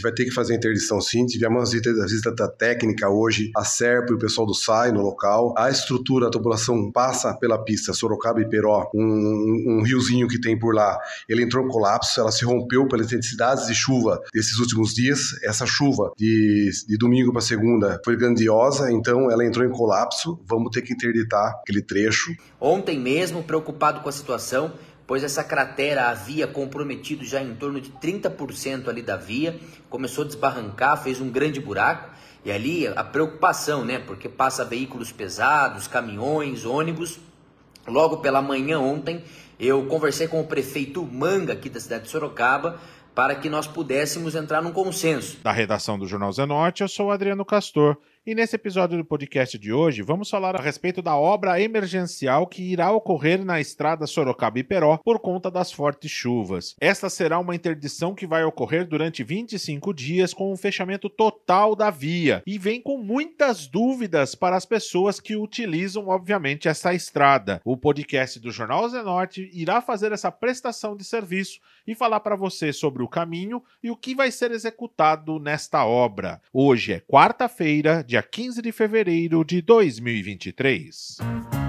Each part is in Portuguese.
gente vai ter que fazer interdição sim. Tivemos a visita da técnica hoje, a SERP e o pessoal do SAI no local. A estrutura, a tubulação passa pela pista Sorocaba e Peró, um, um, um riozinho que tem por lá. Ele entrou em colapso, ela se rompeu pelas intensidades de chuva desses últimos dias. Essa chuva de, de domingo para segunda foi grandiosa, então ela entrou em colapso. Vamos ter que interditar aquele trecho. Ontem mesmo, preocupado com a situação, pois essa cratera havia comprometido já em torno de 30% ali da via, começou a desbarrancar, fez um grande buraco. E ali a preocupação, né? Porque passa veículos pesados, caminhões, ônibus. Logo pela manhã ontem, eu conversei com o prefeito Manga aqui da cidade de Sorocaba para que nós pudéssemos entrar num consenso. Da redação do Jornal Zenote, eu sou Adriano Castor. E nesse episódio do podcast de hoje, vamos falar a respeito da obra emergencial que irá ocorrer na estrada Sorocaba-Iperó por conta das fortes chuvas. Esta será uma interdição que vai ocorrer durante 25 dias com um fechamento total da via e vem com muitas dúvidas para as pessoas que utilizam, obviamente, essa estrada. O podcast do Jornal Zenorte irá fazer essa prestação de serviço e falar para você sobre o caminho e o que vai ser executado nesta obra. Hoje é quarta-feira, dia 15 de fevereiro de 2023.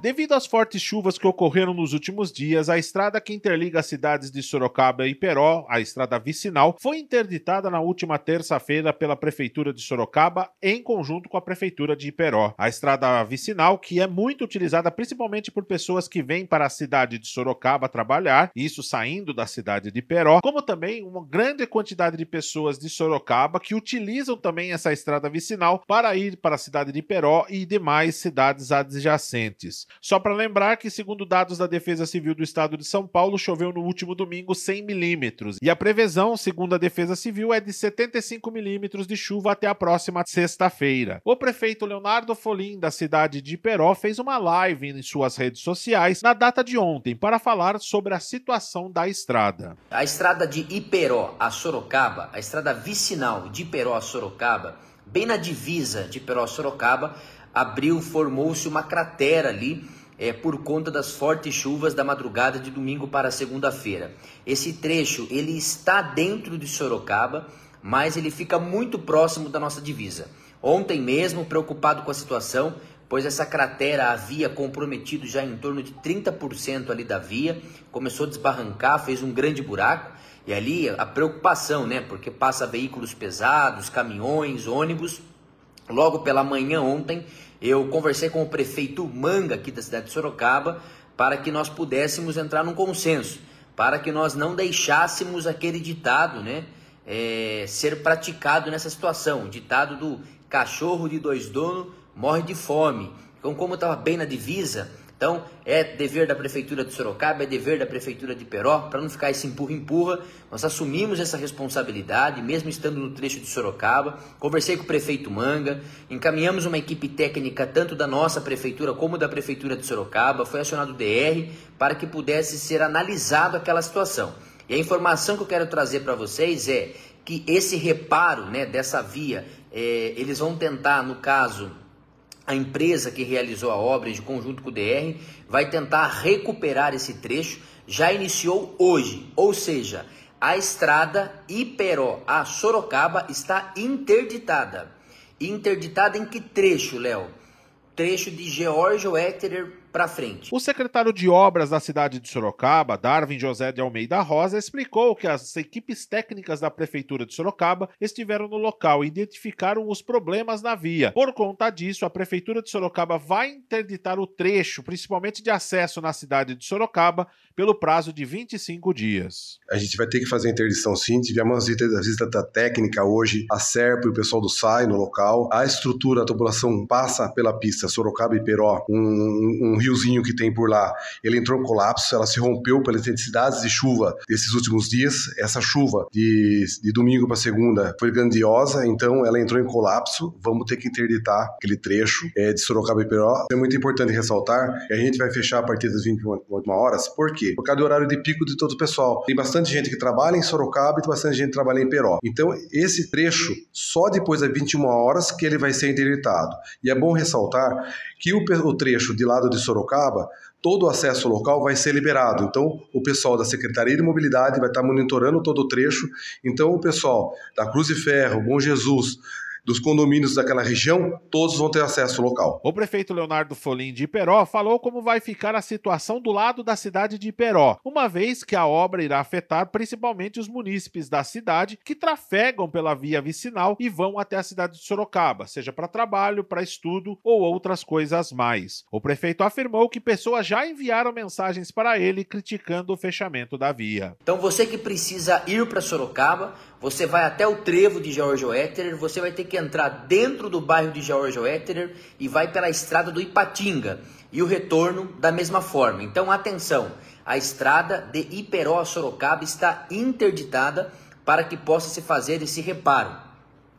Devido às fortes chuvas que ocorreram nos últimos dias, a estrada que interliga as cidades de Sorocaba e Peró, a estrada vicinal, foi interditada na última terça-feira pela Prefeitura de Sorocaba em conjunto com a Prefeitura de Iperó. A estrada vicinal, que é muito utilizada principalmente por pessoas que vêm para a cidade de Sorocaba trabalhar, isso saindo da cidade de Peró, como também uma grande quantidade de pessoas de Sorocaba que utilizam também essa estrada vicinal para ir para a cidade de Peró e demais cidades adjacentes. Só para lembrar que, segundo dados da Defesa Civil do Estado de São Paulo, choveu no último domingo 100 milímetros e a previsão, segundo a Defesa Civil, é de 75 milímetros de chuva até a próxima sexta-feira. O prefeito Leonardo Folim, da cidade de Iperó, fez uma live em suas redes sociais na data de ontem para falar sobre a situação da estrada. A estrada de Iperó a Sorocaba, a estrada vicinal de Iperó a Sorocaba, bem na divisa de Iperó a Sorocaba, abriu, formou-se uma cratera ali é, por conta das fortes chuvas da madrugada de domingo para segunda-feira. Esse trecho ele está dentro de Sorocaba, mas ele fica muito próximo da nossa divisa. Ontem mesmo, preocupado com a situação, pois essa cratera havia comprometido já em torno de 30% ali da via, começou a desbarrancar, fez um grande buraco. E ali a preocupação, né? Porque passa veículos pesados, caminhões, ônibus. Logo pela manhã ontem, eu conversei com o prefeito Manga, aqui da cidade de Sorocaba, para que nós pudéssemos entrar num consenso, para que nós não deixássemos aquele ditado né, é, ser praticado nessa situação. Ditado do cachorro de dois donos morre de fome. Então, como estava bem na divisa, então, é dever da Prefeitura de Sorocaba, é dever da Prefeitura de Peró, para não ficar esse empurra-empurra, nós assumimos essa responsabilidade, mesmo estando no trecho de Sorocaba. Conversei com o prefeito Manga, encaminhamos uma equipe técnica, tanto da nossa Prefeitura como da Prefeitura de Sorocaba, foi acionado o DR para que pudesse ser analisado aquela situação. E a informação que eu quero trazer para vocês é que esse reparo né, dessa via, é, eles vão tentar, no caso a empresa que realizou a obra, de conjunto com o DR, vai tentar recuperar esse trecho. Já iniciou hoje, ou seja, a estrada Iperó a Sorocaba está interditada. Interditada em que trecho, Léo? Trecho de George Wetterer para frente. O secretário de Obras da cidade de Sorocaba, Darwin José de Almeida Rosa, explicou que as equipes técnicas da prefeitura de Sorocaba estiveram no local e identificaram os problemas na via. Por conta disso, a prefeitura de Sorocaba vai interditar o trecho, principalmente de acesso na cidade de Sorocaba, pelo prazo de 25 dias. A gente vai ter que fazer a interdição sim. Tivemos a visita da técnica hoje, a SERP e o pessoal do SAI no local. A estrutura, a tubulação passa pela pista Sorocaba e Peró, um, um riozinho que tem por lá, ele entrou em colapso, ela se rompeu pelas intensidades de chuva desses últimos dias. Essa chuva de, de domingo para segunda foi grandiosa, então ela entrou em colapso. Vamos ter que interditar aquele trecho é, de Sorocaba e Peró. É muito importante ressaltar que a gente vai fechar a partir das 21 horas. Por quê? Por causa do horário de pico de todo o pessoal. Tem bastante gente que trabalha em Sorocaba e tem bastante gente que trabalha em Peró. Então, esse trecho, só depois das 21 horas que ele vai ser interditado. E é bom ressaltar que o, o trecho de lado de Sorocaba todo o acesso local vai ser liberado. Então, o pessoal da Secretaria de Mobilidade vai estar monitorando todo o trecho. Então, o pessoal da Cruz e Ferro, Bom Jesus, dos condomínios daquela região, todos vão ter acesso local. O prefeito Leonardo Folim de Iperó falou como vai ficar a situação do lado da cidade de Iperó, uma vez que a obra irá afetar principalmente os munícipes da cidade que trafegam pela via vicinal e vão até a cidade de Sorocaba, seja para trabalho, para estudo ou outras coisas mais. O prefeito afirmou que pessoas já enviaram mensagens para ele criticando o fechamento da via. Então você que precisa ir para Sorocaba, você vai até o trevo de George Wetterer, você vai ter que entrar dentro do bairro de George Wetterer e vai pela estrada do Ipatinga e o retorno da mesma forma. Então atenção, a estrada de Iperó a Sorocaba está interditada para que possa se fazer esse reparo.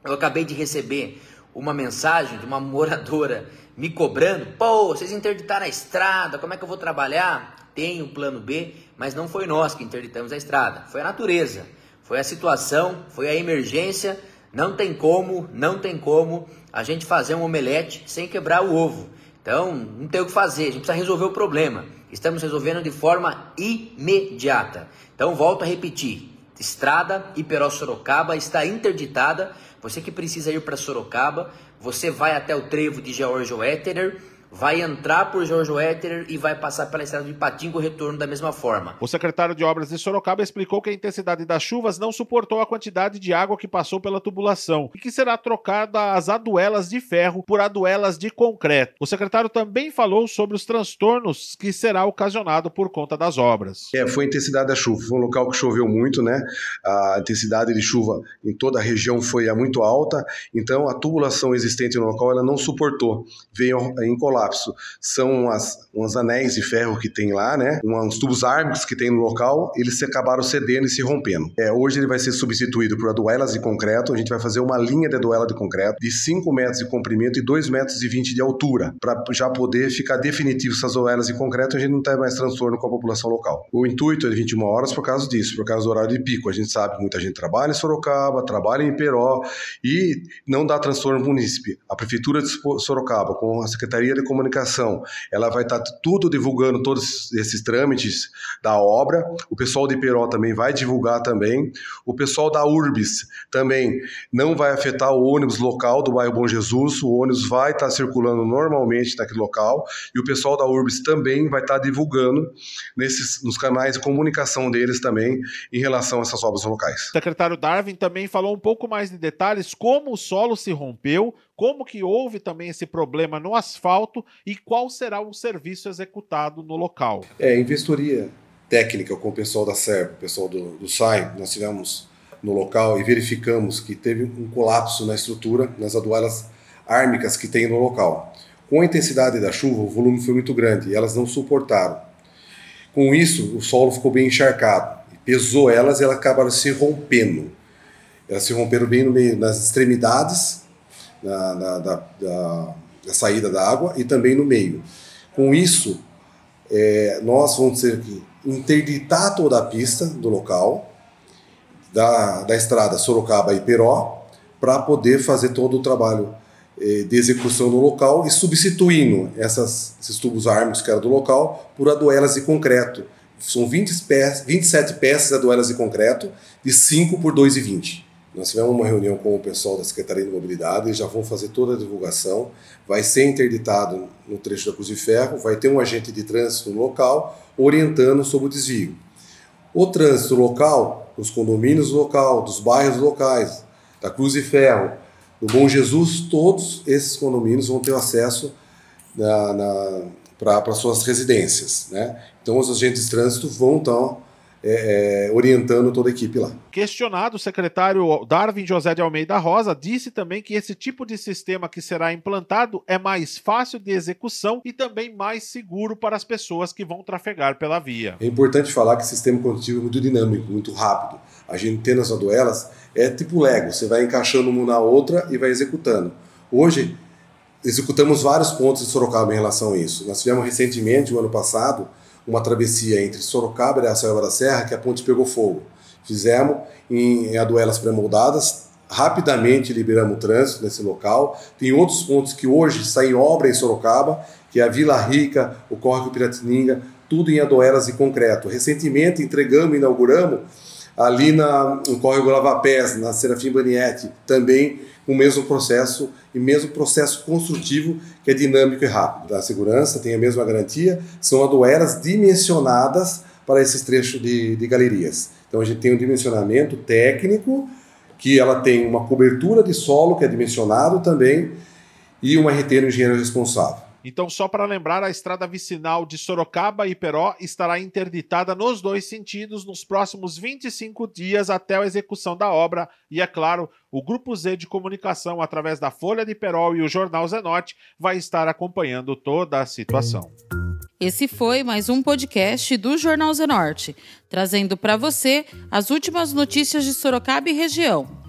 Eu acabei de receber uma mensagem de uma moradora me cobrando: pô, vocês interditaram a estrada, como é que eu vou trabalhar? Tem o plano B, mas não foi nós que interditamos a estrada, foi a natureza. Foi a situação, foi a emergência. Não tem como, não tem como a gente fazer um omelete sem quebrar o ovo. Então, não tem o que fazer, a gente precisa resolver o problema. Estamos resolvendo de forma imediata. Então, volto a repetir: Estrada Iperó-Sorocaba está interditada. Você que precisa ir para Sorocaba, você vai até o trevo de George Wetterer vai entrar por Jorge Wetterer e vai passar pela estrada de Patinga o retorno da mesma forma. O secretário de Obras de Sorocaba explicou que a intensidade das chuvas não suportou a quantidade de água que passou pela tubulação e que será trocada as aduelas de ferro por aduelas de concreto. O secretário também falou sobre os transtornos que será ocasionado por conta das obras. É, foi a intensidade da chuva. Foi um local que choveu muito, né? A intensidade de chuva em toda a região foi muito alta, então a tubulação existente no local ela não suportou, veio em colapso são as, uns anéis de ferro que tem lá, né? Uns tubos ármicos que tem no local, eles acabaram cedendo e se rompendo. É, hoje ele vai ser substituído por aduelas de concreto. A gente vai fazer uma linha de aduela de concreto de 5 metros de comprimento e 2 metros e 20 de altura, para já poder ficar definitivo essas aduelas de concreto a gente não ter mais transtorno com a população local. O intuito é de 21 horas por causa disso, por causa do horário de pico. A gente sabe que muita gente trabalha em Sorocaba, trabalha em Peró e não dá transtorno no município. A Prefeitura de Sorocaba, com a Secretaria de Comunicação, ela vai estar tá tudo divulgando todos esses trâmites da obra. O pessoal de Peró também vai divulgar também. O pessoal da Urbis também não vai afetar o ônibus local do bairro Bom Jesus. O ônibus vai estar tá circulando normalmente naquele local e o pessoal da Urbis também vai estar tá divulgando nesses nos canais de comunicação deles também em relação a essas obras locais. O secretário Darwin também falou um pouco mais de detalhes como o solo se rompeu, como que houve também esse problema no asfalto e qual será o serviço executado no local. É, vistoria técnica com o pessoal da SERP, o pessoal do, do SAI, nós tivemos no local e verificamos que teve um colapso na estrutura, nas aduelas ármicas que tem no local. Com a intensidade da chuva, o volume foi muito grande e elas não suportaram. Com isso, o solo ficou bem encharcado. Pesou elas e elas acabaram se rompendo. Elas se romperam bem meio, nas extremidades na, na da, da, da, saída da água e também no meio. Com isso, é, nós vamos ter que interditar toda a pista do local, da, da estrada Sorocaba e Peró, para poder fazer todo o trabalho é, de execução no local e substituindo essas, esses tubos ármicos que eram do local por aduelas de concreto. São 20 peças, 27 peças de aduelas de concreto, de 5 por 2,20. Nós tivemos uma reunião com o pessoal da Secretaria de Mobilidade, eles já vão fazer toda a divulgação, vai ser interditado no trecho da Cruz de Ferro, vai ter um agente de trânsito local orientando sobre o desvio. O trânsito local, os condomínios local, dos bairros locais, da Cruz de Ferro, do Bom Jesus, todos esses condomínios vão ter acesso para suas residências. Né? Então os agentes de trânsito vão então é, é, orientando toda a equipe lá. Questionado, o secretário Darwin José de Almeida Rosa disse também que esse tipo de sistema que será implantado é mais fácil de execução e também mais seguro para as pessoas que vão trafegar pela via. É importante falar que o sistema condutivo é muito dinâmico, muito rápido. A gente tendo as aduelas é tipo Lego, você vai encaixando uma na outra e vai executando. Hoje, executamos vários pontos de Sorocaba em relação a isso. Nós tivemos recentemente, o ano passado, uma travessia entre Sorocaba e Araçaiaba da Serra que a ponte pegou fogo. Fizemos em, aduelas pré-moldadas, rapidamente liberamos o trânsito nesse local. Tem outros pontos que hoje saem obra em Sorocaba que é a Vila Rica, o Córrego Piratininga, tudo em adoeras e concreto. Recentemente entregamos, inauguramos ali na, no Córrego Lavapés, na Serafim Banietti, também o mesmo processo e mesmo processo construtivo que é dinâmico e rápido. A segurança tem a mesma garantia, são adoeras dimensionadas para esses trechos de, de galerias. Então a gente tem um dimensionamento técnico, que ela tem uma cobertura de solo que é dimensionado também e uma RT no engenheiro responsável. Então, só para lembrar, a estrada vicinal de Sorocaba e Peró estará interditada nos dois sentidos nos próximos 25 dias até a execução da obra. E é claro, o Grupo Z de Comunicação, através da Folha de Peró e o Jornal Zenote, vai estar acompanhando toda a situação. Esse foi mais um podcast do Jornal Zenorte, trazendo para você as últimas notícias de Sorocaba e região.